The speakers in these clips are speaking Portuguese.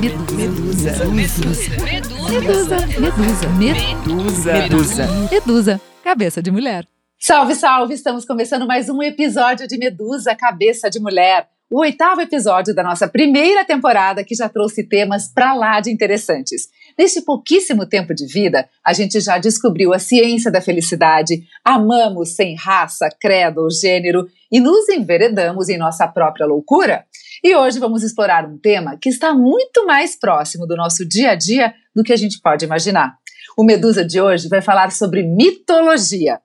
Medusa. Medusa. Medusa. Medusa. Medusa. Medusa. Medusa. Cabeça de mulher. Salve, salve! Estamos começando mais um episódio de Medusa Cabeça de Mulher. O oitavo episódio da nossa primeira temporada que já trouxe temas pra lá de interessantes. Neste pouquíssimo tempo de vida, a gente já descobriu a ciência da felicidade, amamos sem raça, credo ou gênero e nos enveredamos em nossa própria loucura. E hoje vamos explorar um tema que está muito mais próximo do nosso dia a dia do que a gente pode imaginar. O Medusa de hoje vai falar sobre mitologia.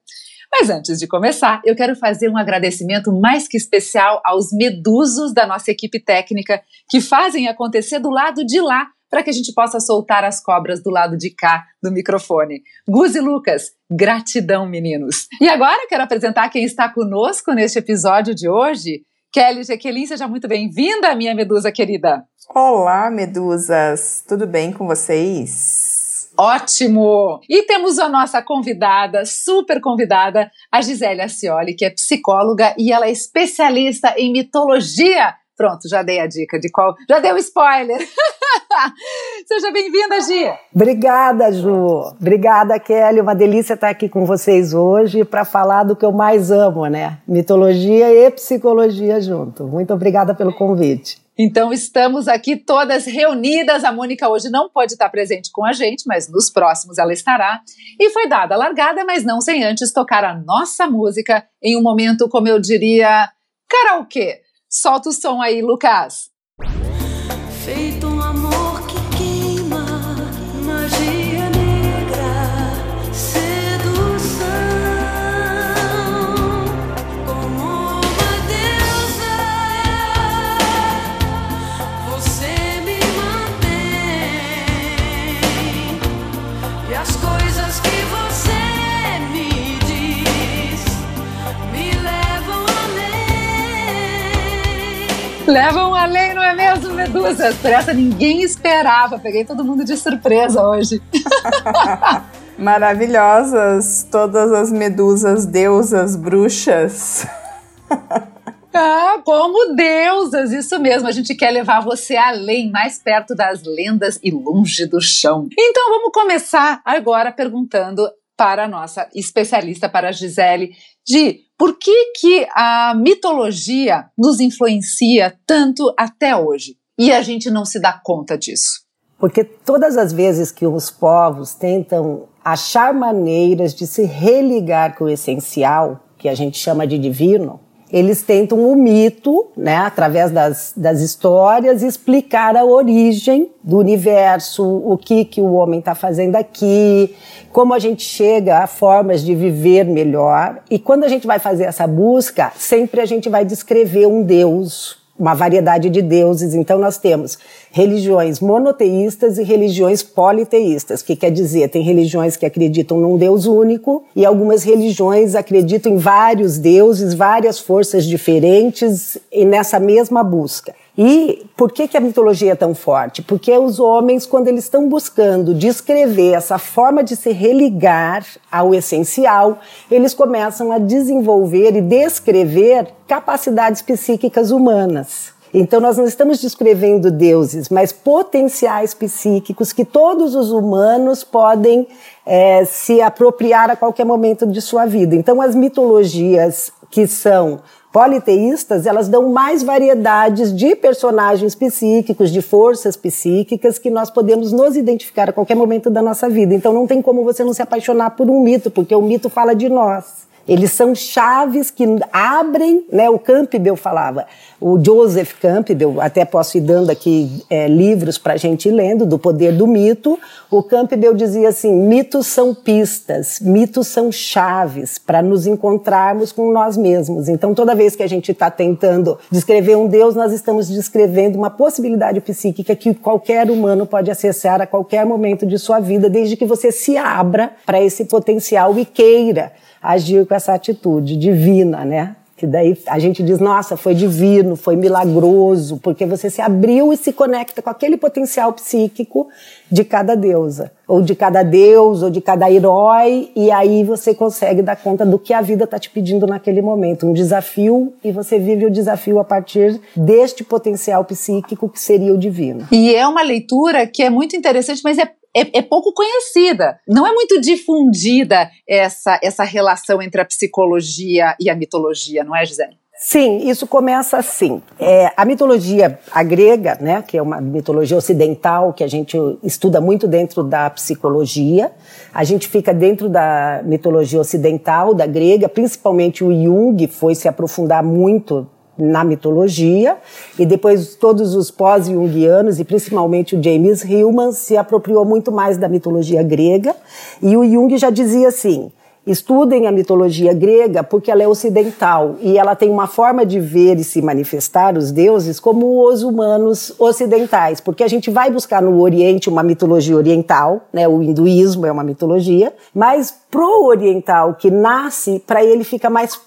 Mas antes de começar, eu quero fazer um agradecimento mais que especial aos medusos da nossa equipe técnica que fazem acontecer do lado de lá para que a gente possa soltar as cobras do lado de cá do microfone. Gus e Lucas, gratidão, meninos. E agora quero apresentar quem está conosco neste episódio de hoje. Kelly Jaqueline, seja muito bem-vinda, minha medusa querida. Olá, medusas. Tudo bem com vocês? Ótimo! E temos a nossa convidada, super convidada, a Gisele Acioli, que é psicóloga e ela é especialista em mitologia. Pronto, já dei a dica de qual. Já dei o um spoiler! Seja bem-vinda, Gi. Obrigada, Ju. Obrigada, Kelly. Uma delícia estar aqui com vocês hoje para falar do que eu mais amo, né? Mitologia e psicologia junto. Muito obrigada pelo convite. Então estamos aqui todas reunidas. A Mônica hoje não pode estar presente com a gente, mas nos próximos ela estará. E foi dada a largada, mas não sem antes tocar a nossa música em um momento, como eu diria, karaokê. Solta o som aí, Lucas. Levam além, não é mesmo, medusas? Por essa ninguém esperava. Peguei todo mundo de surpresa hoje. Maravilhosas, todas as medusas, deusas, bruxas. Ah, como deusas, isso mesmo. A gente quer levar você além, mais perto das lendas e longe do chão. Então vamos começar agora perguntando para a nossa especialista, para a Gisele, de por que, que a mitologia nos influencia tanto até hoje e a gente não se dá conta disso? Porque todas as vezes que os povos tentam achar maneiras de se religar com o essencial, que a gente chama de divino, eles tentam o mito, né, através das, das histórias, explicar a origem do universo, o que, que o homem está fazendo aqui, como a gente chega a formas de viver melhor. E quando a gente vai fazer essa busca, sempre a gente vai descrever um Deus, uma variedade de deuses. Então nós temos religiões monoteístas e religiões politeístas, que quer dizer, tem religiões que acreditam num Deus único e algumas religiões acreditam em vários deuses, várias forças diferentes e nessa mesma busca. E por que, que a mitologia é tão forte? Porque os homens, quando eles estão buscando descrever essa forma de se religar ao essencial, eles começam a desenvolver e descrever capacidades psíquicas humanas. Então, nós não estamos descrevendo deuses, mas potenciais psíquicos que todos os humanos podem é, se apropriar a qualquer momento de sua vida. Então, as mitologias que são politeístas, elas dão mais variedades de personagens psíquicos, de forças psíquicas que nós podemos nos identificar a qualquer momento da nossa vida. Então não tem como você não se apaixonar por um mito, porque o mito fala de nós. Eles são chaves que abrem, né? O Campbell falava, o Joseph Campbell, até posso ir dando aqui é, livros para a gente ir lendo, do poder do mito. O Campbell dizia assim: mitos são pistas, mitos são chaves para nos encontrarmos com nós mesmos. Então, toda vez que a gente está tentando descrever um Deus, nós estamos descrevendo uma possibilidade psíquica que qualquer humano pode acessar a qualquer momento de sua vida, desde que você se abra para esse potencial e queira agir com essa atitude divina, né? que daí a gente diz, nossa, foi divino, foi milagroso, porque você se abriu e se conecta com aquele potencial psíquico de cada deusa, ou de cada deus, ou de cada herói, e aí você consegue dar conta do que a vida está te pedindo naquele momento, um desafio, e você vive o desafio a partir deste potencial psíquico que seria o divino. E é uma leitura que é muito interessante, mas é é, é, pouco conhecida. Não é muito difundida essa, essa relação entre a psicologia e a mitologia, não é, Gisele? Sim, isso começa assim. É, a mitologia a grega, né, que é uma mitologia ocidental que a gente estuda muito dentro da psicologia, a gente fica dentro da mitologia ocidental, da grega, principalmente o Jung foi se aprofundar muito na mitologia, e depois todos os pós-jungianos, e principalmente o James Hillman, se apropriou muito mais da mitologia grega, e o Jung já dizia assim, estudem a mitologia grega porque ela é ocidental e ela tem uma forma de ver e se manifestar os deuses como os humanos ocidentais, porque a gente vai buscar no Oriente uma mitologia oriental, né? O hinduísmo é uma mitologia, mas pro oriental que nasce, para ele fica mais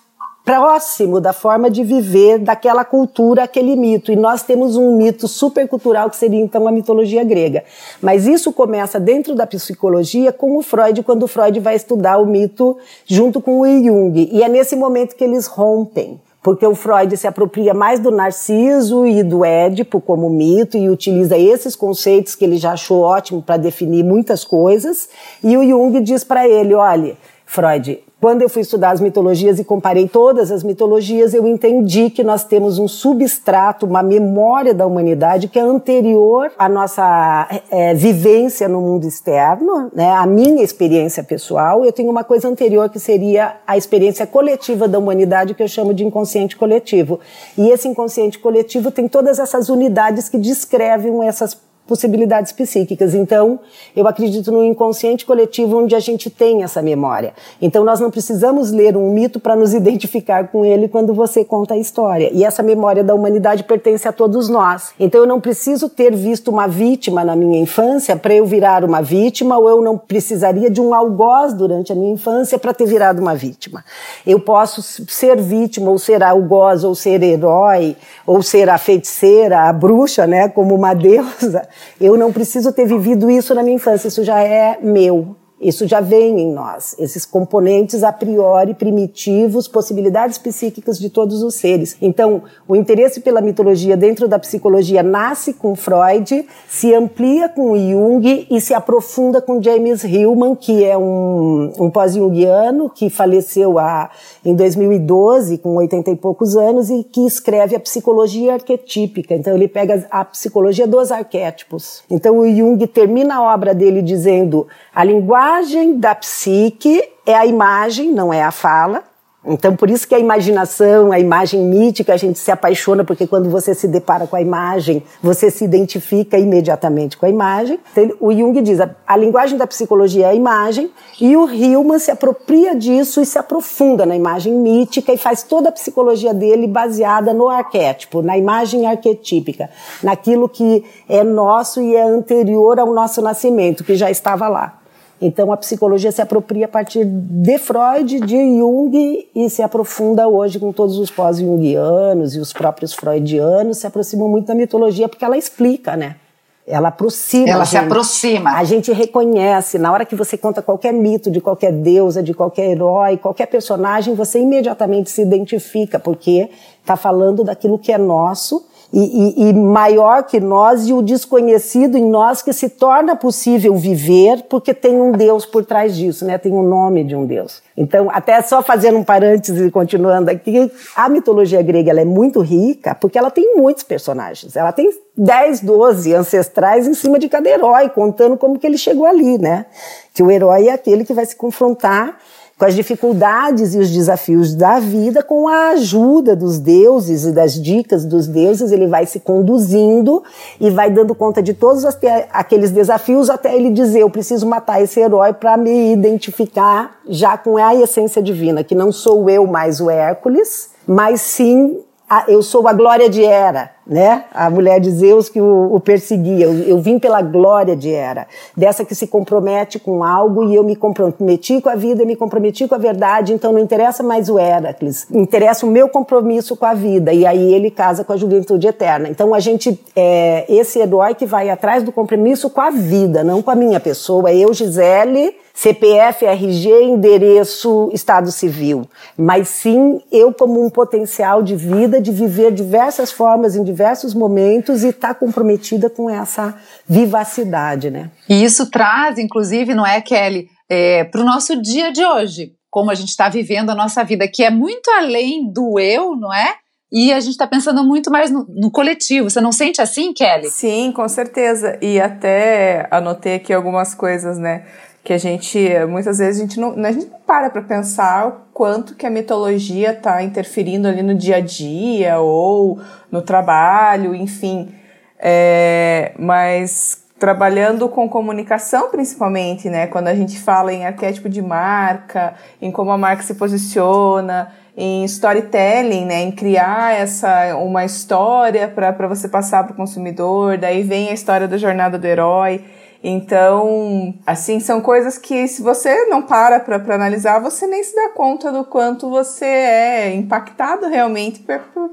próximo da forma de viver daquela cultura, aquele mito. E nós temos um mito supercultural que seria então a mitologia grega. Mas isso começa dentro da psicologia com o Freud, quando o Freud vai estudar o mito junto com o Jung. E é nesse momento que eles rompem porque o Freud se apropria mais do Narciso e do Édipo como mito e utiliza esses conceitos que ele já achou ótimo para definir muitas coisas, e o Jung diz para ele, olha, Freud, quando eu fui estudar as mitologias e comparei todas as mitologias, eu entendi que nós temos um substrato, uma memória da humanidade que é anterior à nossa é, vivência no mundo externo, né? A minha experiência pessoal. Eu tenho uma coisa anterior que seria a experiência coletiva da humanidade que eu chamo de inconsciente coletivo. E esse inconsciente coletivo tem todas essas unidades que descrevem essas possibilidades psíquicas. Então, eu acredito no inconsciente coletivo onde a gente tem essa memória. Então, nós não precisamos ler um mito para nos identificar com ele quando você conta a história. E essa memória da humanidade pertence a todos nós. Então, eu não preciso ter visto uma vítima na minha infância para eu virar uma vítima, ou eu não precisaria de um algoz durante a minha infância para ter virado uma vítima. Eu posso ser vítima, ou ser algoz, ou ser herói, ou ser a feiticeira, a bruxa, né, como uma deusa, eu não preciso ter vivido isso na minha infância, isso já é meu. Isso já vem em nós, esses componentes a priori primitivos, possibilidades psíquicas de todos os seres. Então, o interesse pela mitologia dentro da psicologia nasce com Freud, se amplia com Jung e se aprofunda com James Hillman, que é um, um pós-jungiano que faleceu a, em 2012, com 80 e poucos anos, e que escreve a psicologia arquetípica. Então, ele pega a psicologia dos arquétipos. Então, o Jung termina a obra dele dizendo a linguagem da psique é a imagem, não é a fala. Então, por isso que a imaginação, a imagem mítica, a gente se apaixona, porque quando você se depara com a imagem, você se identifica imediatamente com a imagem. Então, o Jung diz, a, a linguagem da psicologia é a imagem, e o Hillman se apropria disso e se aprofunda na imagem mítica e faz toda a psicologia dele baseada no arquétipo, na imagem arquetípica, naquilo que é nosso e é anterior ao nosso nascimento, que já estava lá. Então a psicologia se apropria a partir de Freud, de Jung e se aprofunda hoje com todos os pós-jungianos e os próprios freudianos se aproximam muito da mitologia porque ela explica, né? Ela aproxima. Ela se aproxima. A gente reconhece, na hora que você conta qualquer mito de qualquer deusa, de qualquer herói, qualquer personagem, você imediatamente se identifica, porque está falando daquilo que é nosso e, e, e, maior que nós e o desconhecido em nós que se torna possível viver porque tem um Deus por trás disso, né? Tem o um nome de um Deus. Então, até só fazendo um parêntese e continuando aqui, a mitologia grega ela é muito rica porque ela tem muitos personagens. Ela tem 10, 12 ancestrais em cima de cada herói, contando como que ele chegou ali, né? Que o herói é aquele que vai se confrontar com as dificuldades e os desafios da vida, com a ajuda dos deuses e das dicas dos deuses, ele vai se conduzindo e vai dando conta de todos aqueles desafios até ele dizer: Eu preciso matar esse herói para me identificar já com a essência divina, que não sou eu mais o Hércules, mas sim eu sou a glória de Hera, né? A mulher de Zeus que o, o perseguia. Eu, eu, vim pela glória de Hera, dessa que se compromete com algo e eu me comprometi com a vida, me comprometi com a verdade, então não interessa mais o Heracles, interessa o meu compromisso com a vida. E aí ele casa com a juventude eterna. Então a gente, é, esse herói que vai atrás do compromisso com a vida, não com a minha pessoa. Eu, Gisele, CPF, RG, endereço, estado civil, mas sim eu como um potencial de vida, de viver diversas formas em diversos momentos e estar tá comprometida com essa vivacidade, né? E isso traz, inclusive, não é, Kelly, é, para o nosso dia de hoje, como a gente está vivendo a nossa vida, que é muito além do eu, não é? E a gente está pensando muito mais no, no, coletivo. Você não sente assim, Kelly? Sim, com certeza. E até anotei aqui algumas coisas, né? Que a gente muitas vezes a gente não, a gente não para para pensar o quanto que a mitologia está interferindo ali no dia a dia ou no trabalho, enfim. É, mas trabalhando com comunicação principalmente, né? Quando a gente fala em arquétipo de marca, em como a marca se posiciona, em storytelling, né? Em criar essa uma história para você passar para o consumidor. Daí vem a história da jornada do herói. Então, assim, são coisas que se você não para para analisar, você nem se dá conta do quanto você é impactado realmente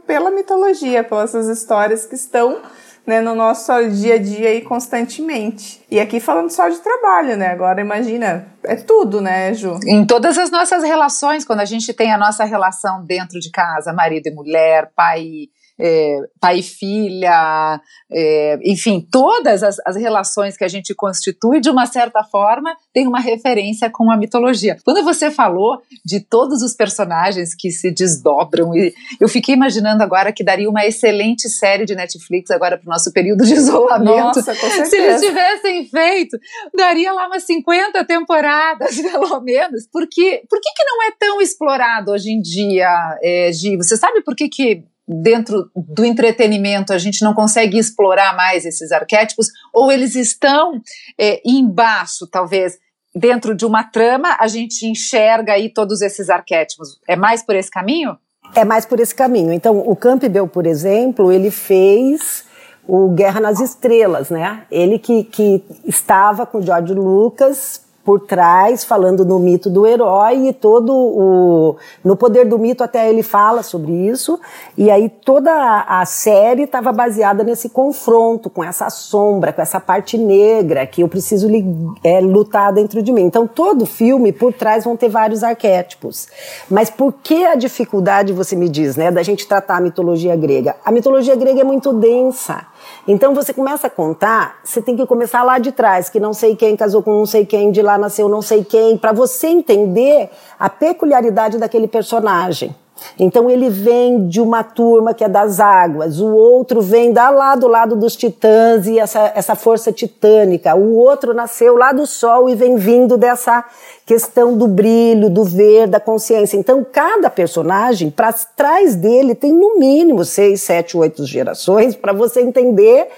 pela mitologia, pelas histórias que estão né, no nosso dia a dia e constantemente. E aqui falando só de trabalho, né? Agora imagina, é tudo, né, Ju? Em todas as nossas relações, quando a gente tem a nossa relação dentro de casa, marido e mulher, pai é, pai e filha, é, enfim, todas as, as, relações que a gente constitui, de uma certa forma, tem uma referência com a mitologia. Quando você falou de todos os personagens que se desdobram, e eu fiquei imaginando agora que daria uma excelente série de Netflix agora para o nosso período de isolamento. Nossa, com certeza. Se eles tivessem feito, daria lá umas 50 temporadas, pelo menos. Porque, por que, que não é tão explorado hoje em dia, é, Gi? Você sabe por que, que dentro do entretenimento a gente não consegue explorar mais esses arquétipos, ou eles estão é, embaixo, talvez, dentro de uma trama, a gente enxerga aí todos esses arquétipos. É mais por esse caminho? É mais por esse caminho. Então, o Campbell, por exemplo, ele fez o Guerra nas Estrelas, né? Ele que, que estava com George Lucas por trás, falando no mito do herói e todo o. No Poder do Mito, até ele fala sobre isso. E aí toda a série estava baseada nesse confronto com essa sombra, com essa parte negra que eu preciso é, lutar dentro de mim. Então, todo filme, por trás, vão ter vários arquétipos. Mas por que a dificuldade, você me diz, né, da gente tratar a mitologia grega? A mitologia grega é muito densa. Então você começa a contar, você tem que começar lá de trás, que não sei quem casou com não sei quem, de lá nasceu não sei quem, para você entender a peculiaridade daquele personagem. Então ele vem de uma turma que é das águas, o outro vem da lá do lado dos titãs e essa, essa força titânica, o outro nasceu lá do sol e vem vindo dessa questão do brilho, do ver, da consciência. Então cada personagem, para trás dele, tem no mínimo seis, sete, oito gerações para você entender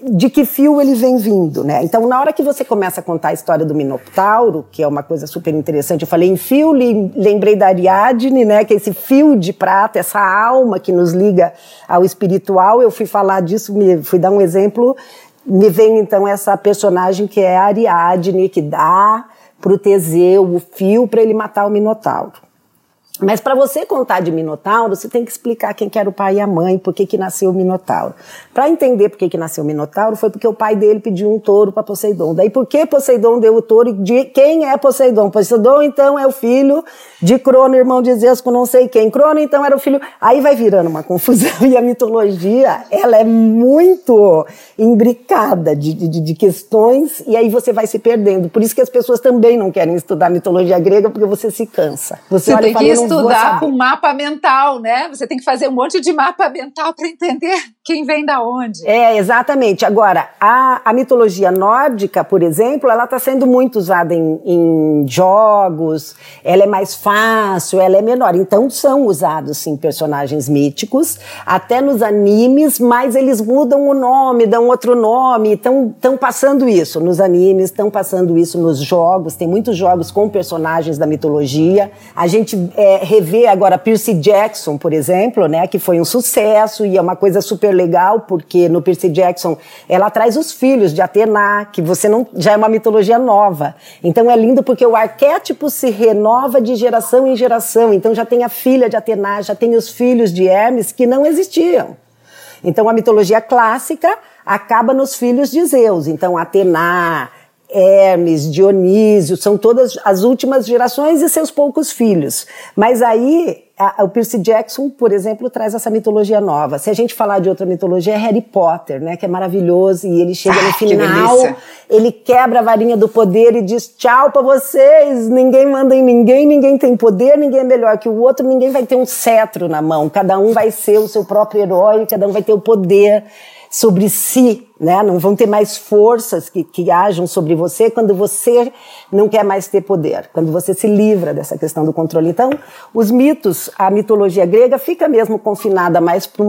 de que fio ele vem vindo, né? Então, na hora que você começa a contar a história do Minotauro, que é uma coisa super interessante, eu falei em fio, lembrei da Ariadne, né? Que é esse fio de prata, essa alma que nos liga ao espiritual. Eu fui falar disso, me, fui dar um exemplo. Me vem então essa personagem que é a Ariadne, que dá pro Teseu o fio para ele matar o Minotauro. Mas para você contar de Minotauro, você tem que explicar quem que era o pai e a mãe, por que, que nasceu o Minotauro. Para entender por que, que nasceu o Minotauro, foi porque o pai dele pediu um touro para Poseidon. Daí por que Poseidon deu o touro? De quem é Poseidon? Poseidon, então, é o filho de Crono, irmão de Zeus, com não sei quem. Crono, então, era o filho... Aí vai virando uma confusão. E a mitologia, ela é muito imbricada de, de, de questões, e aí você vai se perdendo. Por isso que as pessoas também não querem estudar mitologia grega, porque você se cansa. Você, você olha e fala, estudar com mapa mental, né? Você tem que fazer um monte de mapa mental para entender quem vem da onde. É, exatamente. Agora, a, a mitologia nórdica, por exemplo, ela está sendo muito usada em, em, jogos, ela é mais fácil, ela é menor. Então, são usados, sim, personagens míticos, até nos animes, mas eles mudam o nome, dão outro nome, estão passando isso nos animes, estão passando isso nos jogos, tem muitos jogos com personagens da mitologia. A gente é, rever agora Percy Jackson, por exemplo, né, que foi um sucesso e é uma coisa super legal, porque no Percy Jackson ela traz os filhos de Atena, que você não já é uma mitologia nova. Então é lindo porque o arquétipo se renova de geração em geração. Então já tem a filha de Atena, já tem os filhos de Hermes que não existiam. Então a mitologia clássica acaba nos filhos de Zeus. Então Atena, Hermes, Dionísio, são todas as últimas gerações e seus poucos filhos. Mas aí, a, o Percy Jackson, por exemplo, traz essa mitologia nova. Se a gente falar de outra mitologia, é Harry Potter, né, que é maravilhoso, e ele chega ah, no final, ele quebra a varinha do poder e diz tchau para vocês, ninguém manda em ninguém, ninguém tem poder, ninguém é melhor que o outro, ninguém vai ter um cetro na mão, cada um vai ser o seu próprio herói, cada um vai ter o poder sobre si, né? Não vão ter mais forças que, que ajam sobre você quando você não quer mais ter poder, quando você se livra dessa questão do controle. Então, os mitos, a mitologia grega fica mesmo confinada mais para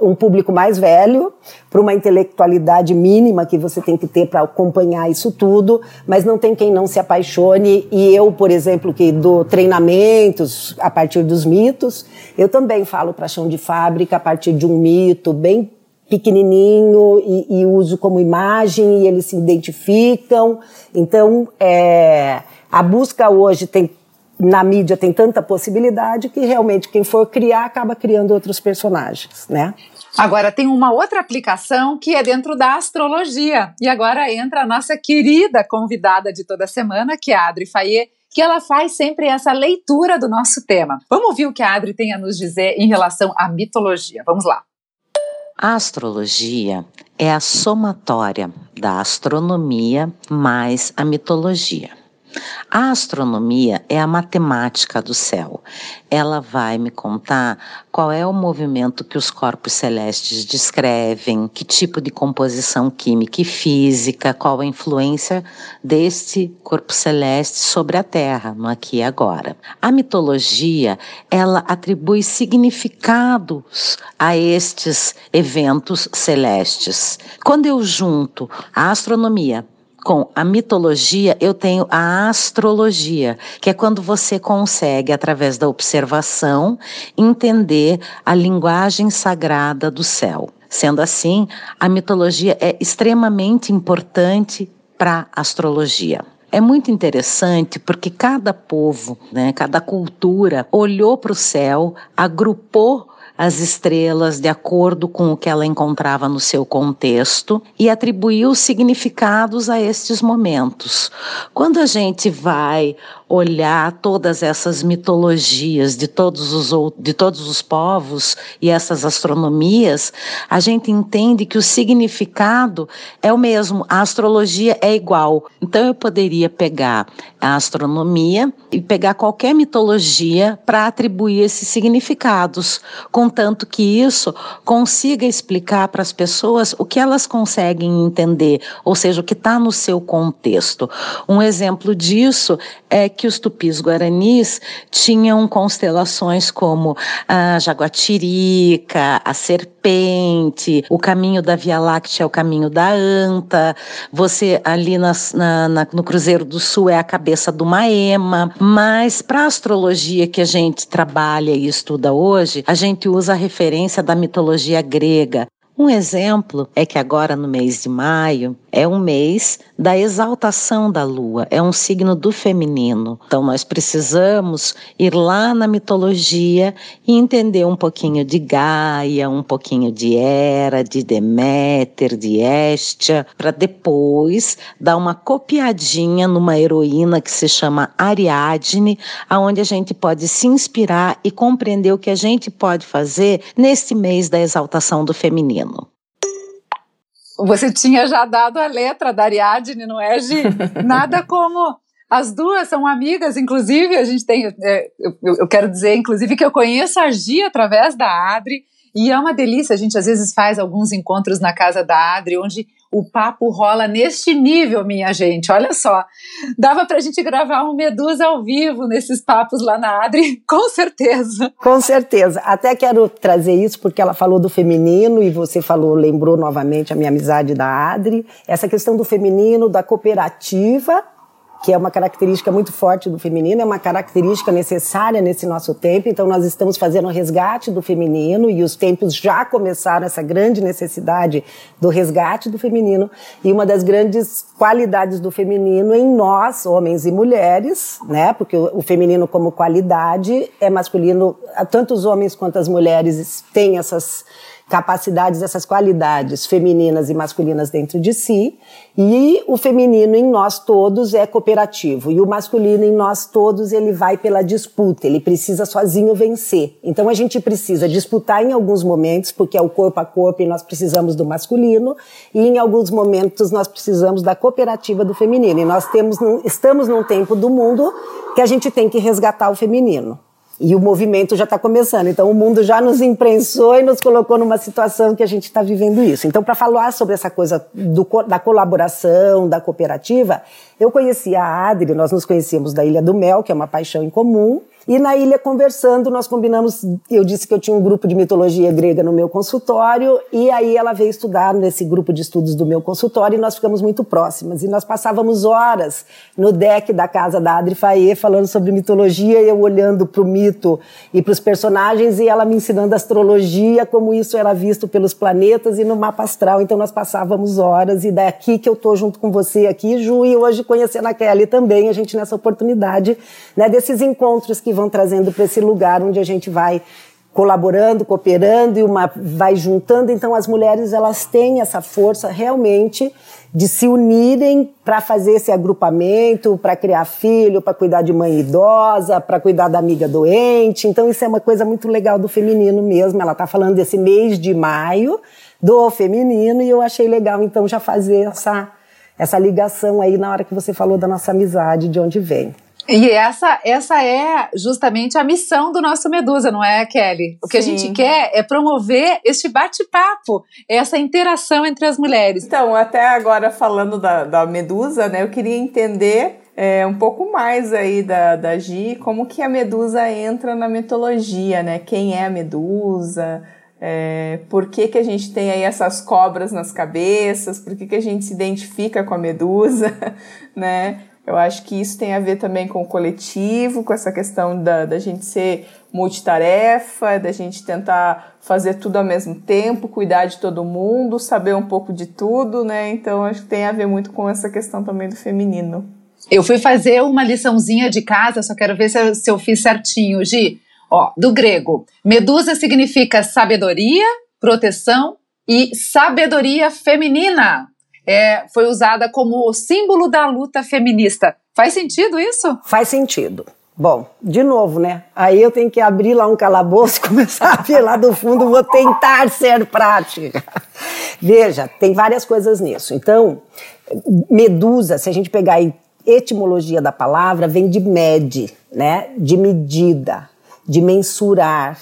um público mais velho, para uma intelectualidade mínima que você tem que ter para acompanhar isso tudo, mas não tem quem não se apaixone. E eu, por exemplo, que dou treinamentos a partir dos mitos, eu também falo para chão de fábrica a partir de um mito bem pequenininho e, e, uso como imagem e eles se identificam. Então, é, a busca hoje tem na mídia tem tanta possibilidade que realmente quem for criar acaba criando outros personagens, né? Agora tem uma outra aplicação que é dentro da astrologia. E agora entra a nossa querida convidada de toda semana, que é a Adri Fayet, que ela faz sempre essa leitura do nosso tema. Vamos ouvir o que a Adri tem a nos dizer em relação à mitologia. Vamos lá. A astrologia é a somatória da astronomia mais a mitologia. A astronomia é a matemática do céu. Ela vai me contar qual é o movimento que os corpos celestes descrevem, que tipo de composição química e física, qual a influência deste corpo celeste sobre a Terra, no aqui e agora. A mitologia, ela atribui significados a estes eventos celestes. Quando eu junto a astronomia com a mitologia, eu tenho a astrologia, que é quando você consegue, através da observação, entender a linguagem sagrada do céu. Sendo assim, a mitologia é extremamente importante para a astrologia. É muito interessante porque cada povo, né, cada cultura olhou para o céu, agrupou as estrelas de acordo com o que ela encontrava no seu contexto e atribuiu significados a estes momentos. Quando a gente vai olhar todas essas mitologias de todos os, de todos os povos e essas astronomias, a gente entende que o significado é o mesmo, a astrologia é igual. Então eu poderia pegar a astronomia e pegar qualquer mitologia para atribuir esses significados, contanto que isso consiga explicar para as pessoas o que elas conseguem entender, ou seja, o que está no seu contexto. Um exemplo disso é que os tupis guaranis tinham constelações como a jaguatirica, a serpente, o caminho da Via Láctea é o caminho da anta, você ali nas, na, na, no Cruzeiro do Sul é a cabeça do Maema, mas para a astrologia que a gente trabalha e estuda hoje, a gente usa a referência da mitologia grega. Um exemplo é que agora no mês de maio é um mês da exaltação da lua, é um signo do feminino. Então nós precisamos ir lá na mitologia e entender um pouquinho de Gaia, um pouquinho de Hera, de Deméter, de Hestia, para depois dar uma copiadinha numa heroína que se chama Ariadne, aonde a gente pode se inspirar e compreender o que a gente pode fazer nesse mês da exaltação do feminino. Você tinha já dado a letra da Ariadne, não é, Gi? Nada como. As duas são amigas, inclusive, a gente tem. É, eu, eu, quero dizer, inclusive, que eu conheço a Gi através da Adri, e é uma delícia. A gente às vezes faz alguns encontros na casa da Adri, onde o papo rola neste nível, minha gente. Olha só, dava pra gente gravar um Medusa ao vivo nesses papos lá na Adri, com certeza. Com certeza. Até quero trazer isso porque ela falou do feminino e você falou, lembrou novamente a minha amizade da Adri. Essa questão do feminino, da cooperativa que é uma característica muito forte do feminino, é uma característica necessária nesse nosso tempo. Então, nós estamos fazendo o resgate do feminino e os tempos já começaram essa grande necessidade do resgate do feminino. E uma das grandes qualidades do feminino em nós, homens e mulheres, né? Porque o, feminino, como qualidade, é masculino. Tanto os homens quanto as mulheres têm essas capacidades, essas qualidades femininas e masculinas dentro de si, e o feminino em nós todos é cooperativo, e o masculino em nós todos ele vai pela disputa, ele precisa sozinho vencer. Então a gente precisa disputar em alguns momentos, porque é o corpo a corpo e nós precisamos do masculino, e em alguns momentos nós precisamos da cooperativa do feminino. E nós temos, estamos num tempo do mundo que a gente tem que resgatar o feminino. E o movimento já está começando. Então, o mundo já nos imprensou e nos colocou numa situação que a gente está vivendo isso. Então, para falar sobre essa coisa do, da colaboração, da cooperativa, eu conheci a Adri, nós nos conhecíamos da Ilha do Mel, que é uma paixão em comum, e na ilha, conversando, nós combinamos. Eu disse que eu tinha um grupo de mitologia grega no meu consultório, e aí ela veio estudar nesse grupo de estudos do meu consultório, e nós ficamos muito próximas. E nós passávamos horas no deck da casa da Adri Faye falando sobre mitologia, eu olhando para o mito e para os personagens, e ela me ensinando astrologia, como isso era visto pelos planetas e no mapa astral. Então nós passávamos horas, e daqui que eu estou junto com você aqui, Ju, e hoje conhecendo a Kelly também, a gente nessa oportunidade né, desses encontros que vão trazendo para esse lugar onde a gente vai colaborando, cooperando e uma vai juntando. Então as mulheres elas têm essa força realmente de se unirem para fazer esse agrupamento, para criar filho, para cuidar de mãe idosa, para cuidar da amiga doente. Então isso é uma coisa muito legal do feminino mesmo. Ela está falando desse mês de maio do feminino e eu achei legal então já fazer essa essa ligação aí na hora que você falou da nossa amizade, de onde vem. E essa, essa é justamente a missão do nosso Medusa, não é, Kelly? O que Sim. a gente quer é promover este bate-papo, essa interação entre as mulheres. Então, até agora falando da, da Medusa, né, eu queria entender é, um pouco mais aí da, da Gi, como que a Medusa entra na mitologia, né? Quem é a Medusa? É, por que, que a gente tem aí essas cobras nas cabeças? Por que, que a gente se identifica com a Medusa, né? Eu acho que isso tem a ver também com o coletivo, com essa questão da, da gente ser multitarefa, da gente tentar fazer tudo ao mesmo tempo, cuidar de todo mundo, saber um pouco de tudo, né? Então acho que tem a ver muito com essa questão também do feminino. Eu fui fazer uma liçãozinha de casa, só quero ver se eu, se eu fiz certinho, Gi. Ó, do grego, medusa significa sabedoria, proteção e sabedoria feminina é, foi usada como símbolo da luta feminista. Faz sentido isso? Faz sentido. Bom, de novo, né? Aí eu tenho que abrir lá um calabouço, começar a ver lá do fundo, vou tentar ser prática. Veja, tem várias coisas nisso. Então, medusa, se a gente pegar a etimologia da palavra, vem de med, né? De medida, de mensurar,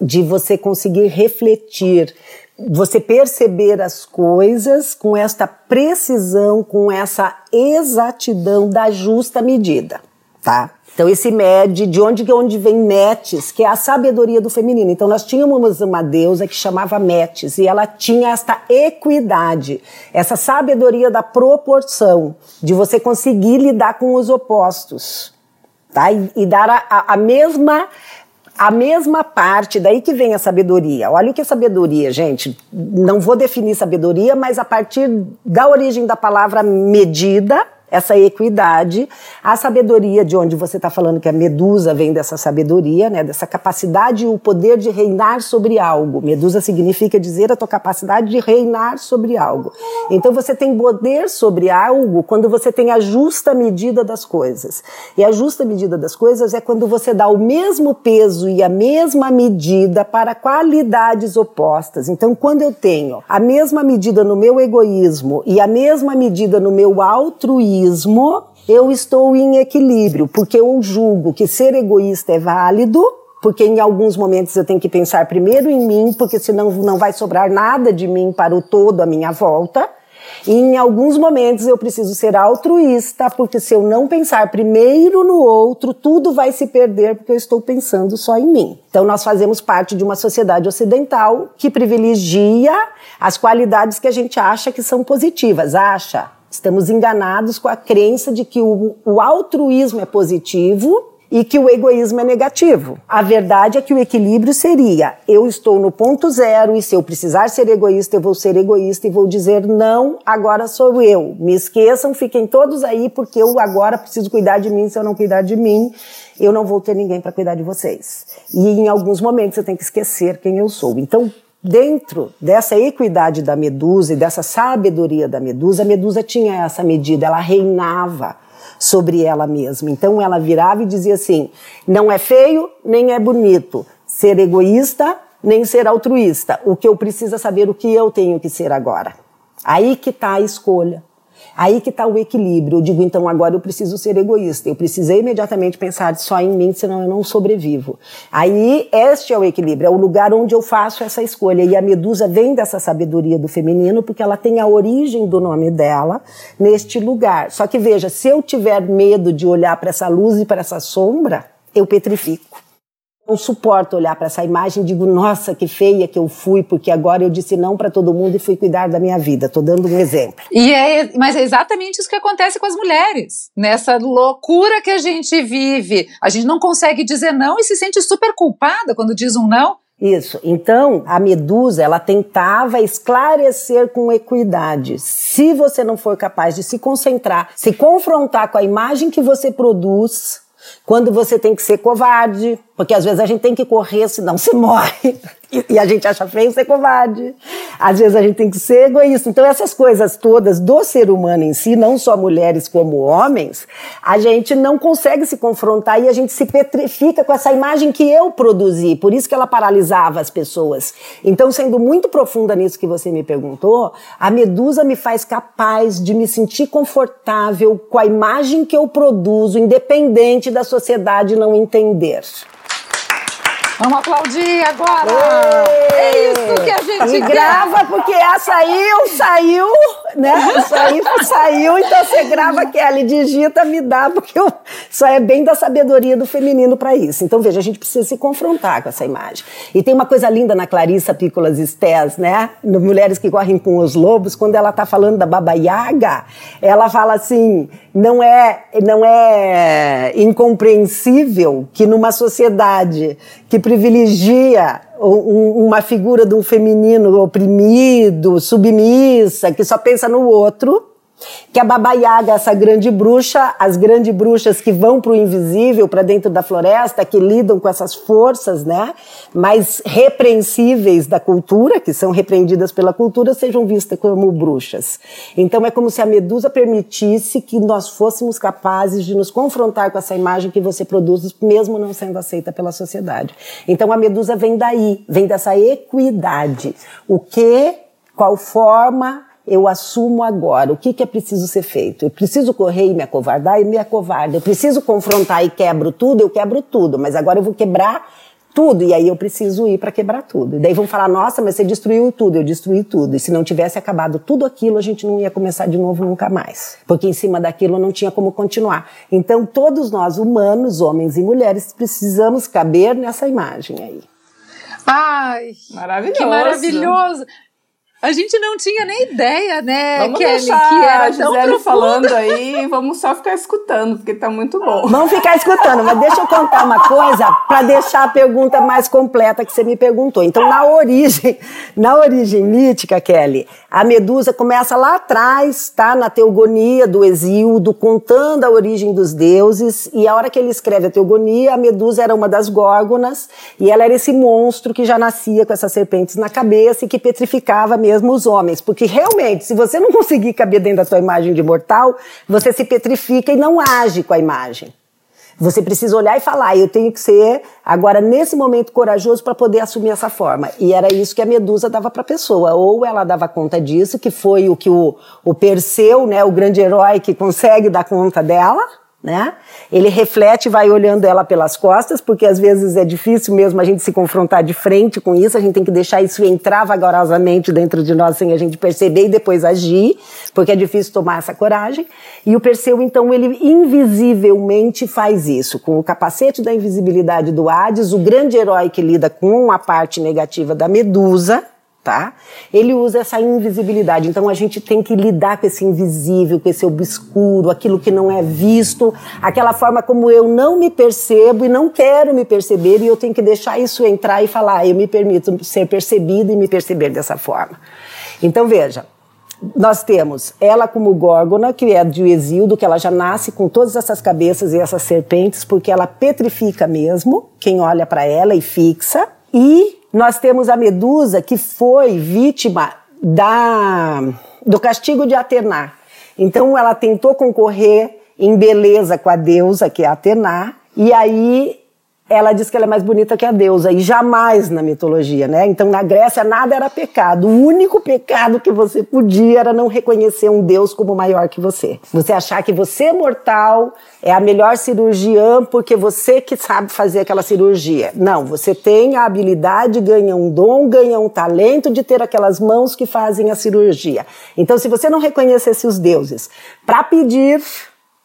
de você conseguir refletir, você perceber as coisas com esta precisão, com essa exatidão da justa medida, tá? Então esse med, de onde, onde vem Metis, que é a sabedoria do feminino. Então nós tínhamos uma deusa que chamava Metis e ela tinha esta equidade, essa sabedoria da proporção, de você conseguir lidar com os opostos, tá? E, e dar a, a mesma a mesma parte, daí que vem a sabedoria. Olha o que é sabedoria, gente. Não vou definir sabedoria, mas a partir da origem da palavra medida, essa equidade, a sabedoria de onde você está falando que a medusa vem dessa sabedoria, né, dessa capacidade e o poder de reinar sobre algo. Medusa significa dizer a tua capacidade de reinar sobre algo. Então você tem poder sobre algo quando você tem a justa medida das coisas. E a justa medida das coisas é quando você dá o mesmo peso e a mesma medida para qualidades opostas. Então quando eu tenho a mesma medida no meu egoísmo e a mesma medida no meu altruísmo, egoísmo, eu estou em equilíbrio, porque eu julgo que ser egoísta é válido, porque em alguns momentos eu tenho que pensar primeiro em mim, porque senão não vai sobrar nada de mim para o todo à minha volta. E em alguns momentos eu preciso ser altruísta, porque se eu não pensar primeiro no outro, tudo vai se perder porque eu estou pensando só em mim. Então nós fazemos parte de uma sociedade ocidental que privilegia as qualidades que a gente acha que são positivas. Acha, Estamos enganados com a crença de que o, o altruísmo é positivo e que o egoísmo é negativo. A verdade é que o equilíbrio seria: eu estou no ponto zero e se eu precisar ser egoísta, eu vou ser egoísta e vou dizer não, agora sou eu. Me esqueçam, fiquem todos aí porque eu agora preciso cuidar de mim. Se eu não cuidar de mim, eu não vou ter ninguém para cuidar de vocês. E em alguns momentos eu tenho que esquecer quem eu sou. Então, dentro dessa equidade da medusa e dessa sabedoria da medusa, a medusa tinha essa medida, ela reinava sobre ela mesma. Então ela virava e dizia assim: não é feio nem é bonito ser egoísta nem ser altruísta. O que eu preciso é saber o que eu tenho que ser agora. Aí que está a escolha. Aí que está o equilíbrio. Eu digo, então agora eu preciso ser egoísta. Eu precisei imediatamente pensar só em mim, senão eu não sobrevivo. Aí este é o equilíbrio, é o lugar onde eu faço essa escolha. E a medusa vem dessa sabedoria do feminino, porque ela tem a origem do nome dela neste lugar. Só que veja, se eu tiver medo de olhar para essa luz e para essa sombra, eu petrifico não suporto olhar para essa imagem e digo, nossa, que feia que eu fui, porque agora eu disse não para todo mundo e fui cuidar da minha vida. Estou dando um exemplo. E é, mas é exatamente isso que acontece com as mulheres. Nessa loucura que a gente vive. A gente não consegue dizer não e se sente super culpada quando diz um não. Isso. Então, a Medusa, ela tentava esclarecer com equidade. Se você não for capaz de se concentrar, se confrontar com a imagem que você produz, quando você tem que ser covarde, porque às vezes a gente tem que correr, senão se morre. E a gente acha feio ser covarde. Às vezes a gente tem que ser egoísta. Então, essas coisas todas do ser humano em si, não só mulheres como homens, a gente não consegue se confrontar e a gente se petrifica com essa imagem que eu produzi. Por isso que ela paralisava as pessoas. Então, sendo muito profunda nisso que você me perguntou, a medusa me faz capaz de me sentir confortável com a imagem que eu produzo, independente da sociedade não entender. Vamos aplaudir agora! É isso que a gente grava, porque a saiu, saiu, né? Saiu, saiu, então você grava, Kelly, digita, me dá, porque eu, só é bem da sabedoria do feminino para isso. Então, veja, a gente precisa se confrontar com essa imagem. E tem uma coisa linda na Clarissa Pícolas Estés, né? No Mulheres que Correm com os Lobos, quando ela tá falando da Baba Yaga, ela fala assim, não é, não é incompreensível que numa sociedade que privilegia uma figura de um feminino oprimido, submissa, que só pensa no outro, que a Baba Yaga, essa grande bruxa, as grandes bruxas que vão para o invisível, para dentro da floresta, que lidam com essas forças, né, mais repreensíveis da cultura, que são repreendidas pela cultura, sejam vistas como bruxas. Então é como se a Medusa permitisse que nós fôssemos capazes de nos confrontar com essa imagem que você produz, mesmo não sendo aceita pela sociedade. Então a Medusa vem daí, vem dessa equidade. O que, qual forma eu assumo agora o que, que é preciso ser feito. Eu preciso correr e me acovardar e me acovardo. Eu preciso confrontar e quebro tudo, eu quebro tudo, mas agora eu vou quebrar tudo e aí eu preciso ir para quebrar tudo. E daí vão falar: "Nossa, mas você destruiu tudo". Eu destruí tudo. E se não tivesse acabado tudo aquilo, a gente não ia começar de novo nunca mais. Porque em cima daquilo não tinha como continuar. Então todos nós humanos, homens e mulheres, precisamos caber nessa imagem aí. Ai, maravilhoso. Que maravilhoso. A gente não tinha nem ideia, né, vamos Kelly, deixar que era a Gisele falando aí, vamos só ficar escutando, porque tá muito bom. Vamos ficar escutando, mas deixa eu contar uma coisa para deixar a pergunta mais completa que você me perguntou. Então, na origem, na origem mítica, Kelly, a Medusa começa lá atrás, tá, na teogonia do Exíodo, contando a origem dos deuses, e a hora que ele escreve a teogonia, a Medusa era uma das górgonas, e ela era esse monstro que já nascia com essas serpentes na cabeça e que petrificava mesmo os homens, porque realmente, se você não conseguir caber dentro da sua imagem de mortal, você se petrifica e não age com a imagem. Você precisa olhar e falar, eu tenho que ser agora nesse momento corajoso para poder assumir essa forma. E era isso que a Medusa dava para a pessoa. Ou ela dava conta disso, que foi o que o, o Perseu, né, o grande herói que consegue dar conta dela, né? Ele reflete, vai olhando ela pelas costas, porque às vezes é difícil mesmo a gente se confrontar de frente com isso, a gente tem que deixar isso entrar vagarosamente dentro de nós sem a gente perceber e depois agir, porque é difícil tomar essa coragem. E o Perseu, então, ele invisivelmente faz isso, com o capacete da invisibilidade do Hades, o grande herói que lida com a parte negativa da Medusa, tá? Ele usa essa invisibilidade. Então a gente tem que lidar com esse invisível, com esse obscuro, aquilo que não é visto, aquela forma como eu não me percebo e não quero me perceber e eu tenho que deixar isso entrar e falar, ah, eu me permito ser percebido e me perceber dessa forma. Então veja, nós temos ela como Górgona, que é de Exildo, que ela já nasce com todas essas cabeças e essas serpentes, porque ela petrifica mesmo quem olha para ela e fixa. E nós temos a Medusa, que foi vítima da, do castigo de Atena. Então ela tentou concorrer em beleza com a deusa, que é Atena, e aí ela diz que ela é mais bonita que a deusa, e jamais na mitologia, né? Então na Grécia nada era pecado. O único pecado que você podia era não reconhecer um deus como maior que você. Você achar que você é mortal, é a melhor cirurgiã porque você que sabe fazer aquela cirurgia. Não, você tem a habilidade, ganha um dom, ganha um talento de ter aquelas mãos que fazem a cirurgia. Então se você não reconhecesse os deuses para pedir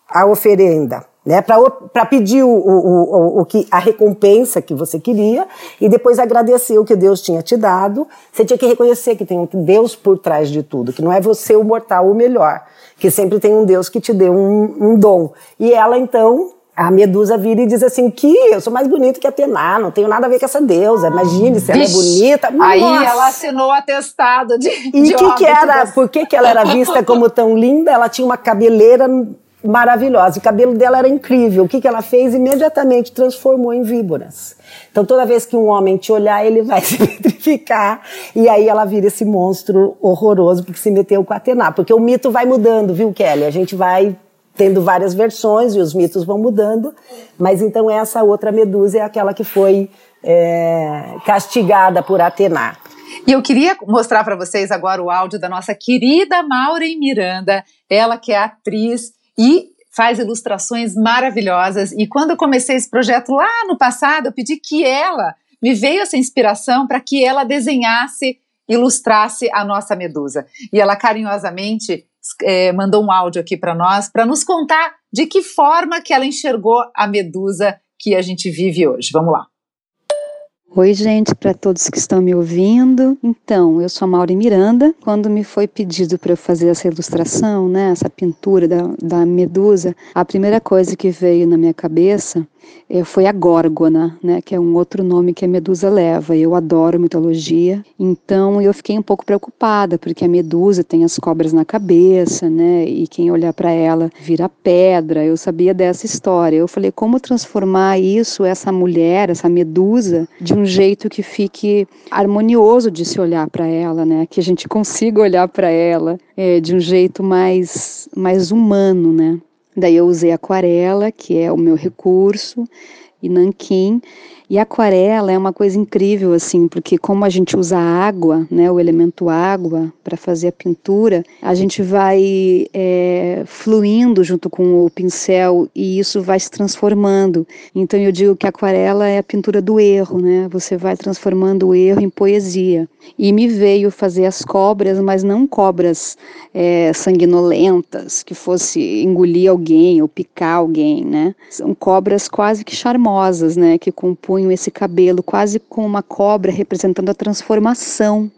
a oferenda, né, para pedir o, o, o, o, que, a recompensa que você queria e depois agradecer o que Deus tinha te dado. Você tinha que reconhecer que tem um Deus por trás de tudo, que não é você o mortal o melhor, que sempre tem um Deus que te deu um, um dom. E ela então a Medusa vira e diz assim: que eu sou mais bonita que a Atena, não tenho nada a ver com essa deusa. Imagine se ela é bonita. Aí Nossa. ela assinou o atestado de. E que, que era? Por que, que ela era vista como tão linda? Ela tinha uma cabeleira maravilhosa. O cabelo dela era incrível. O que, que ela fez? Imediatamente transformou em víboras. Então, toda vez que um homem te olhar, ele vai se petrificar. E aí ela vira esse monstro horroroso porque se meteu com a Atena. Porque o mito vai mudando, viu, Kelly? A gente vai tendo várias versões e os mitos vão mudando. Mas então essa outra Medusa é aquela que foi é, castigada por Atena. E eu queria mostrar para vocês agora o áudio da nossa querida Maureen Miranda, ela que é atriz e faz ilustrações maravilhosas. E quando eu comecei esse projeto lá no passado, eu pedi que ela me veio essa inspiração para que ela desenhasse, ilustrasse a nossa medusa. E ela carinhosamente é, mandou um áudio aqui para nós para nos contar de que forma que ela enxergou a medusa que a gente vive hoje. Vamos lá. Oi, gente, para todos que estão me ouvindo. Então, eu sou a Mauri Miranda. Quando me foi pedido para eu fazer essa ilustração, né, essa pintura da, da medusa, a primeira coisa que veio na minha cabeça foi a Górgona, né, que é um outro nome que a Medusa leva. Eu adoro mitologia, então eu fiquei um pouco preocupada, porque a Medusa tem as cobras na cabeça, né, e quem olhar para ela vira pedra. Eu sabia dessa história. Eu falei, como transformar isso, essa mulher, essa Medusa, de um jeito que fique harmonioso de se olhar para ela, né, que a gente consiga olhar para ela é, de um jeito mais, mais humano, né. Daí eu usei aquarela, que é o meu recurso, e nanquim. E aquarela é uma coisa incrível, assim, porque como a gente usa água, né, o elemento água, para fazer a pintura, a gente vai é, fluindo junto com o pincel e isso vai se transformando. Então eu digo que aquarela é a pintura do erro, né? Você vai transformando o erro em poesia. E me veio fazer as cobras, mas não cobras é, sanguinolentas, que fosse engolir alguém ou picar alguém, né? São cobras quase que charmosas, né? Que compõem punham esse cabelo quase com uma cobra representando a transformação,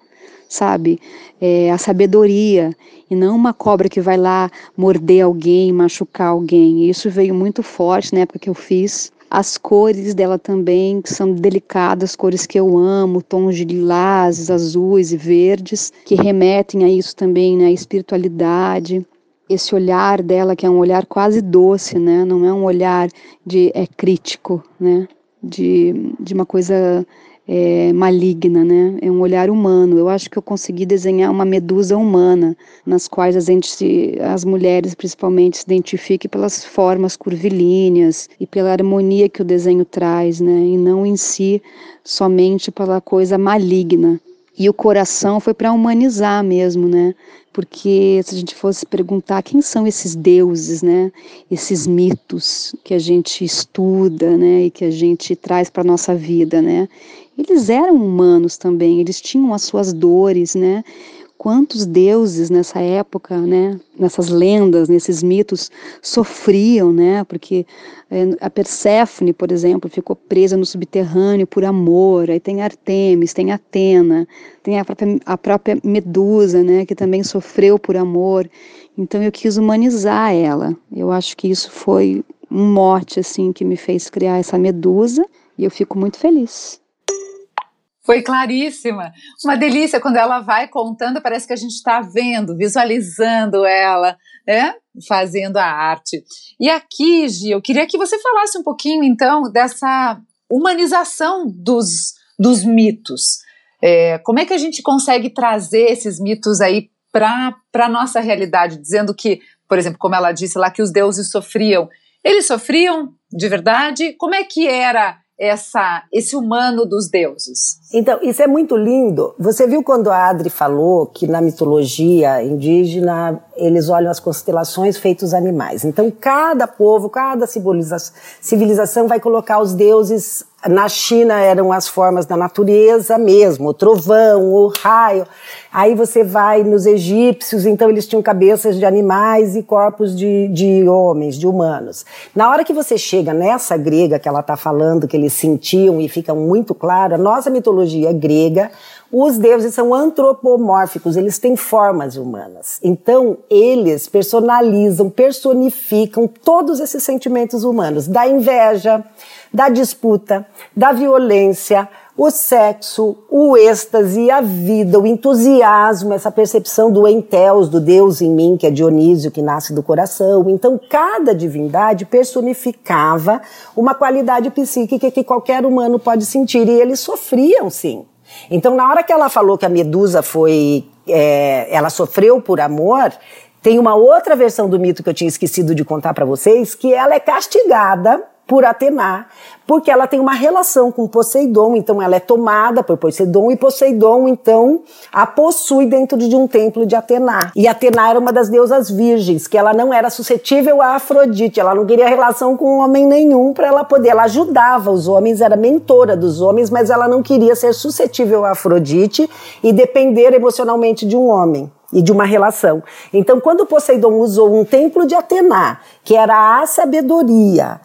sabe? É, a sabedoria e não uma cobra que vai lá morder alguém, machucar alguém. Isso veio muito forte na época que eu fiz. As cores dela também, que são delicadas, cores que eu amo, tons de lilás, azuis e verdes, que remetem a isso também, né, a espiritualidade esse olhar dela que é um olhar quase doce, né? Não é um olhar de é crítico, né? De, de uma coisa é, maligna, né? É um olhar humano. Eu acho que eu consegui desenhar uma medusa humana, nas quais a gente, as mulheres principalmente, se identifiquem pelas formas curvilíneas e pela harmonia que o desenho traz, né? E não em si somente pela coisa maligna. E o coração foi para humanizar mesmo, né? Porque se a gente fosse perguntar quem são esses deuses, né? Esses mitos que a gente estuda, né? E que a gente traz para nossa vida, né? Eles eram humanos também, eles tinham as suas dores, né? Quantos deuses nessa época, né, nessas lendas, nesses mitos, sofriam, né, porque é, a Perséfone, por exemplo, ficou presa no subterrâneo por amor, aí tem Artemis, tem Atena, tem a própria, a própria Medusa, né, que também sofreu por amor, então eu quis humanizar ela, eu acho que isso foi um mote, assim, que me fez criar essa Medusa, e eu fico muito feliz. Foi claríssima. Uma delícia quando ela vai contando, parece que a gente está vendo, visualizando ela, né? Fazendo a arte. E aqui, Gi, eu queria que você falasse um pouquinho, então, dessa humanização dos, dos mitos. É, como é que a gente consegue trazer esses mitos aí para a nossa realidade, dizendo que, por exemplo, como ela disse lá, que os deuses sofriam. Eles sofriam de verdade? Como é que era essa esse humano dos deuses. Então, isso é muito lindo. Você viu quando a Adri falou que na mitologia indígena eles olham as constelações feitos animais. Então, cada povo, cada civilização vai colocar os deuses. Na China eram as formas da natureza mesmo, o trovão, o raio. Aí você vai nos egípcios, então eles tinham cabeças de animais e corpos de, de homens, de humanos. Na hora que você chega nessa grega que ela está falando, que eles sentiam e fica muito claro, a nossa mitologia grega os deuses são antropomórficos, eles têm formas humanas. Então, eles personalizam, personificam todos esses sentimentos humanos, da inveja, da disputa, da violência, o sexo, o êxtase, a vida, o entusiasmo, essa percepção do enteos, do Deus em mim, que é Dionísio, que nasce do coração. Então, cada divindade personificava uma qualidade psíquica que qualquer humano pode sentir, e eles sofriam, sim. Então, na hora que ela falou que a Medusa foi. É, ela sofreu por amor, tem uma outra versão do mito que eu tinha esquecido de contar para vocês, que ela é castigada por Atena, porque ela tem uma relação com Poseidon, então ela é tomada por Poseidon e Poseidon então a possui dentro de um templo de Atena. E Atena era uma das deusas virgens, que ela não era suscetível a Afrodite, ela não queria relação com homem nenhum para ela poder, ela ajudava os homens, era mentora dos homens, mas ela não queria ser suscetível a Afrodite e depender emocionalmente de um homem e de uma relação. Então, quando Poseidon usou um templo de Atena, que era a sabedoria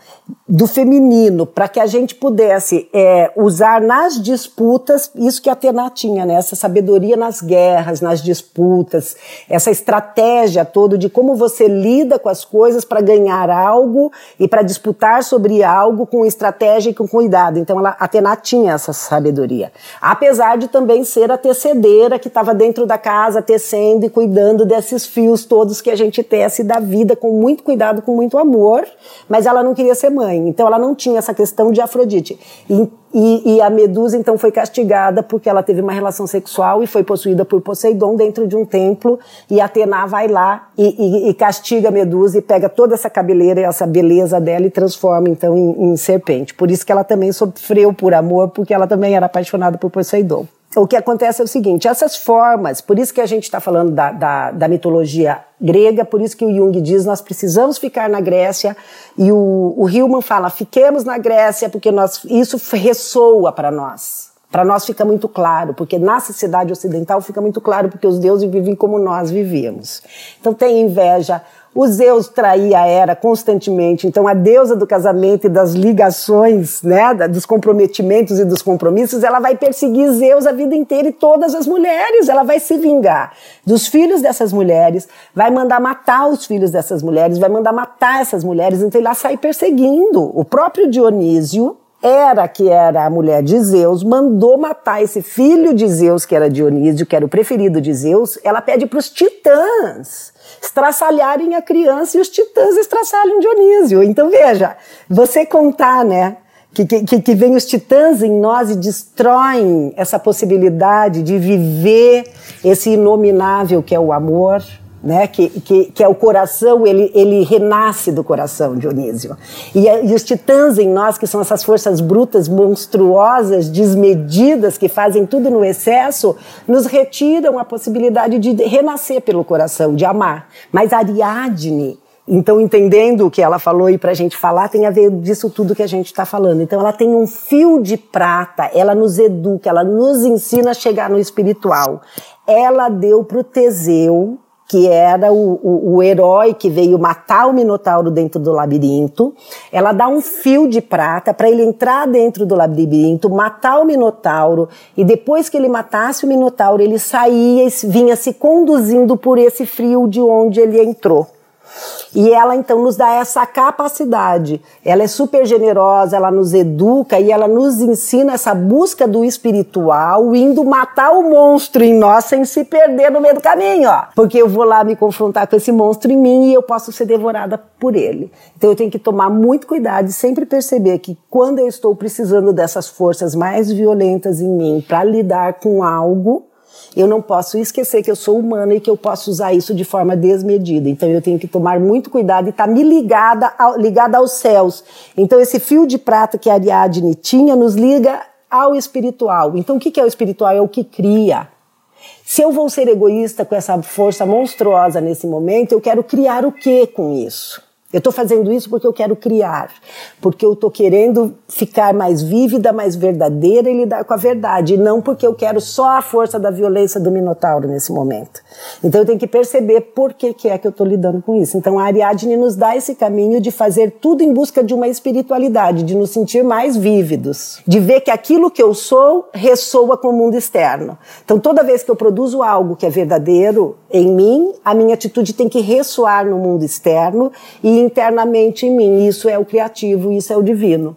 do feminino, para que a gente pudesse é, usar nas disputas isso que Atena tinha, né? essa sabedoria nas guerras, nas disputas, essa estratégia toda de como você lida com as coisas para ganhar algo e para disputar sobre algo com estratégia e com cuidado. Então, ela, Atena tinha essa sabedoria. Apesar de também ser a tecedeira que estava dentro da casa tecendo e cuidando desses fios todos que a gente tece da vida com muito cuidado, com muito amor, mas ela não queria ser mãe, então ela não tinha essa questão de Afrodite. E, e, e, a Medusa então foi castigada porque ela teve uma relação sexual e foi possuída por Poseidon dentro de um templo. E Atena vai lá e, e, e castiga a Medusa e pega toda essa cabeleira e essa beleza dela e transforma então em, em serpente. Por isso que ela também sofreu por amor, porque ela também era apaixonada por Poseidon o que acontece é o seguinte: essas formas, por isso que a gente está falando da, da, da, mitologia grega, por isso que o Jung diz nós precisamos ficar na Grécia, e o, o Hillman fala fiquemos na Grécia, porque nós, isso ressoa para nós. Para nós fica muito claro, porque na sociedade ocidental fica muito claro, porque os deuses vivem como nós vivíamos. Então tem inveja, o Zeus traía a Hera constantemente, então a deusa do casamento e das ligações, né, dos comprometimentos e dos compromissos, ela vai perseguir Zeus a vida inteira e todas as mulheres, ela vai se vingar dos filhos dessas mulheres, vai mandar matar os filhos dessas mulheres, vai mandar matar essas mulheres, então ele vai sair perseguindo. O próprio Dionísio, era que era a mulher de Zeus, mandou matar esse filho de Zeus, que era Dionísio, que era o preferido de Zeus, ela pede para os titãs estraçalharem a criança e os titãs estraçalham Dionísio. Então veja, você contar, né? Que, que, que vem os titãs em nós e destroem essa possibilidade de viver esse inominável que é o amor, né, que, que, que, é o coração, ele, ele renasce do coração, Dionísio. E, e, os titãs em nós, que são essas forças brutas, monstruosas, desmedidas, que fazem tudo no excesso, nos retiram a possibilidade de renascer pelo coração, de amar. Mas Ariadne, então, entendendo o que ela falou e para a gente falar, tem a ver disso tudo que a gente está falando. Então, ela tem um fio de prata, ela nos educa, ela nos ensina a chegar no espiritual ela deu para o Teseu que era o, o, o, herói que veio matar o Minotauro dentro do labirinto. Ela dá um fio de prata para ele entrar dentro do labirinto, matar o Minotauro, e depois que ele matasse o Minotauro, ele saía e vinha se conduzindo por esse fio de onde ele entrou. E ela então nos dá essa capacidade. Ela é super generosa, ela nos educa e ela nos ensina essa busca do espiritual, indo matar o monstro em nós sem se perder no meio do caminho, ó. Porque eu vou lá me confrontar com esse monstro em mim e eu posso ser devorada por ele. Então eu tenho que tomar muito cuidado e sempre perceber que quando eu estou precisando dessas forças mais violentas em mim para lidar com algo, eu não posso esquecer que eu sou humana e que eu posso usar isso de forma desmedida. Então eu tenho que tomar muito cuidado e estar tá me ligada, ao, ligada aos céus. Então esse fio de prata que a Ariadne tinha nos liga ao espiritual. Então o que é o espiritual? É o que cria. Se eu vou ser egoísta com essa força monstruosa nesse momento, eu quero criar o que com isso? Eu estou fazendo isso porque eu quero criar, porque eu estou querendo ficar mais vívida, mais verdadeira e lidar com a verdade, e não porque eu quero só a força da violência do Minotauro nesse momento. Então eu tenho que perceber por que, que é que eu estou lidando com isso. Então a Ariadne nos dá esse caminho de fazer tudo em busca de uma espiritualidade, de nos sentir mais vívidos, de ver que aquilo que eu sou ressoa com o mundo externo. Então toda vez que eu produzo algo que é verdadeiro em mim, a minha atitude tem que ressoar no mundo externo e internamente em mim. Isso é o criativo, isso é o divino.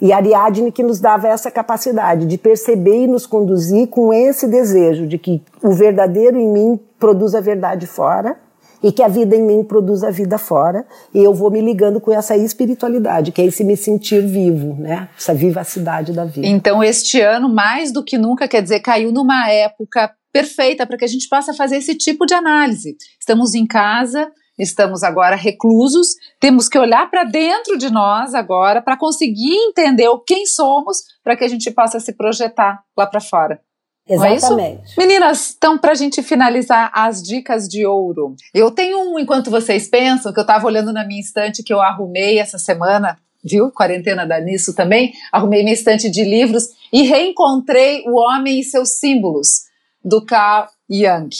E Ariadne que nos dava essa capacidade de perceber e nos conduzir com esse desejo de que o verdadeiro em mim produz a verdade fora e que a vida em mim produz a vida fora e eu vou me ligando com essa espiritualidade, que é esse me sentir vivo, né? Essa vivacidade da vida. Então este ano mais do que nunca, quer dizer, caiu numa época perfeita para que a gente possa fazer esse tipo de análise. Estamos em casa, estamos agora reclusos, temos que olhar para dentro de nós agora para conseguir entender o quem somos para que a gente possa se projetar lá para fora. É Exatamente. É Meninas, então, para a gente finalizar as dicas de ouro, eu tenho um, enquanto vocês pensam, que eu estava olhando na minha estante que eu arrumei essa semana, viu? Quarentena dá nisso também. Arrumei minha estante de livros e reencontrei O Homem e Seus Símbolos, do Carl Jung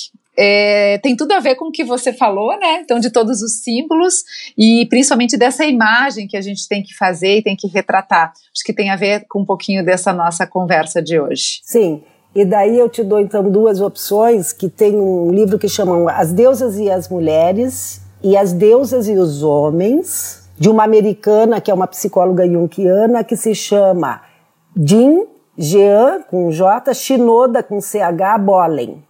é, tem tudo a ver com o que você falou, né? Então, de todos os símbolos e principalmente dessa imagem que a gente tem que fazer e tem que retratar. Acho que tem a ver com um pouquinho dessa nossa conversa de hoje. Sim. E daí eu te dou então duas opções, que tem um livro que chama As Deusas e as Mulheres e As Deusas e os Homens, de uma americana que é uma psicóloga junguiana que se chama Jean Jean com J, Shinoda com CH Bollen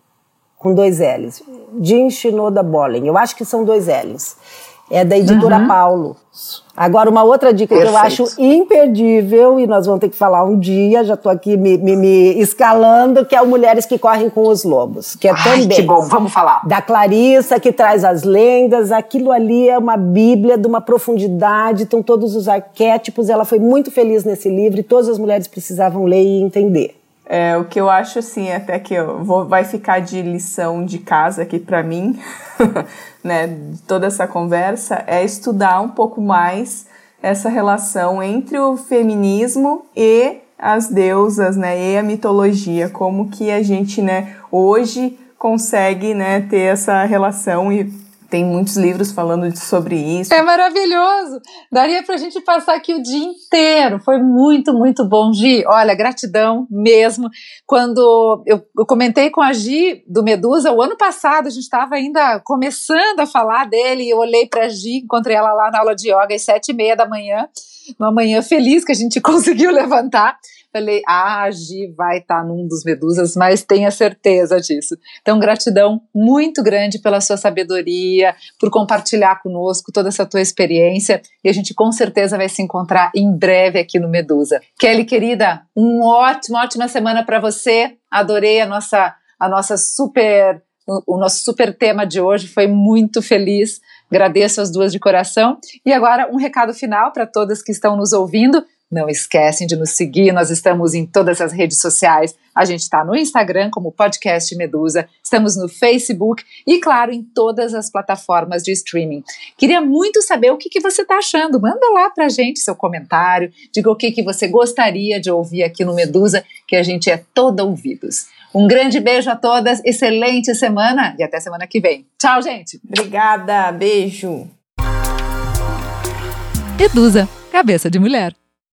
com dois L's. Jean Shinoda Bollen. Eu acho que são dois L's. É da editora uhum. Paulo. Agora, uma outra dica Perfeito. que eu acho imperdível, e nós vamos ter que falar um dia, já estou aqui me, me, me, escalando, que é o Mulheres que Correm com os Lobos. Que é Ai, também. Que bom, vamos falar. Da Clarissa, que traz as lendas. Aquilo ali é uma bíblia de uma profundidade, estão todos os arquétipos. Ela foi muito feliz nesse livro e todas as mulheres precisavam ler e entender. É, o que eu acho assim, até que eu vou, vai ficar de lição de casa aqui para mim, né, toda essa conversa, é estudar um pouco mais essa relação entre o feminismo e as deusas, né, e a mitologia, como que a gente, né, hoje consegue, né, ter essa relação e tem muitos livros falando sobre isso. É maravilhoso! Daria pra gente passar aqui o dia inteiro. Foi muito, muito bom, Gi. Olha, gratidão mesmo. Quando eu, eu comentei com a Gi do Medusa, o ano passado, a gente estava ainda começando a falar dele, eu olhei pra Gi, encontrei ela lá na aula de yoga às sete e meia da manhã, uma manhã feliz que a gente conseguiu levantar. Falei, ah, a Gi vai estar tá num dos Medusas, mas tenha certeza disso. Então, gratidão muito grande pela sua sabedoria, por compartilhar conosco toda essa tua experiência e a gente com certeza vai se encontrar em breve aqui no Medusa. Kelly, querida, um ótimo, ótima semana para você. Adorei a nossa, a nossa super o nosso super tema de hoje foi muito feliz. Agradeço as duas de coração. E agora um recado final para todas que estão nos ouvindo. Não esquecem de nos seguir, nós estamos em todas as redes sociais. A gente está no Instagram como Podcast Medusa, estamos no Facebook e, claro, em todas as plataformas de streaming. Queria muito saber o que, que você está achando. Manda lá para a gente seu comentário, diga o que, que você gostaria de ouvir aqui no Medusa, que a gente é toda ouvidos. Um grande beijo a todas, excelente semana e até semana que vem. Tchau, gente. Obrigada, beijo. Edusa, cabeça de mulher.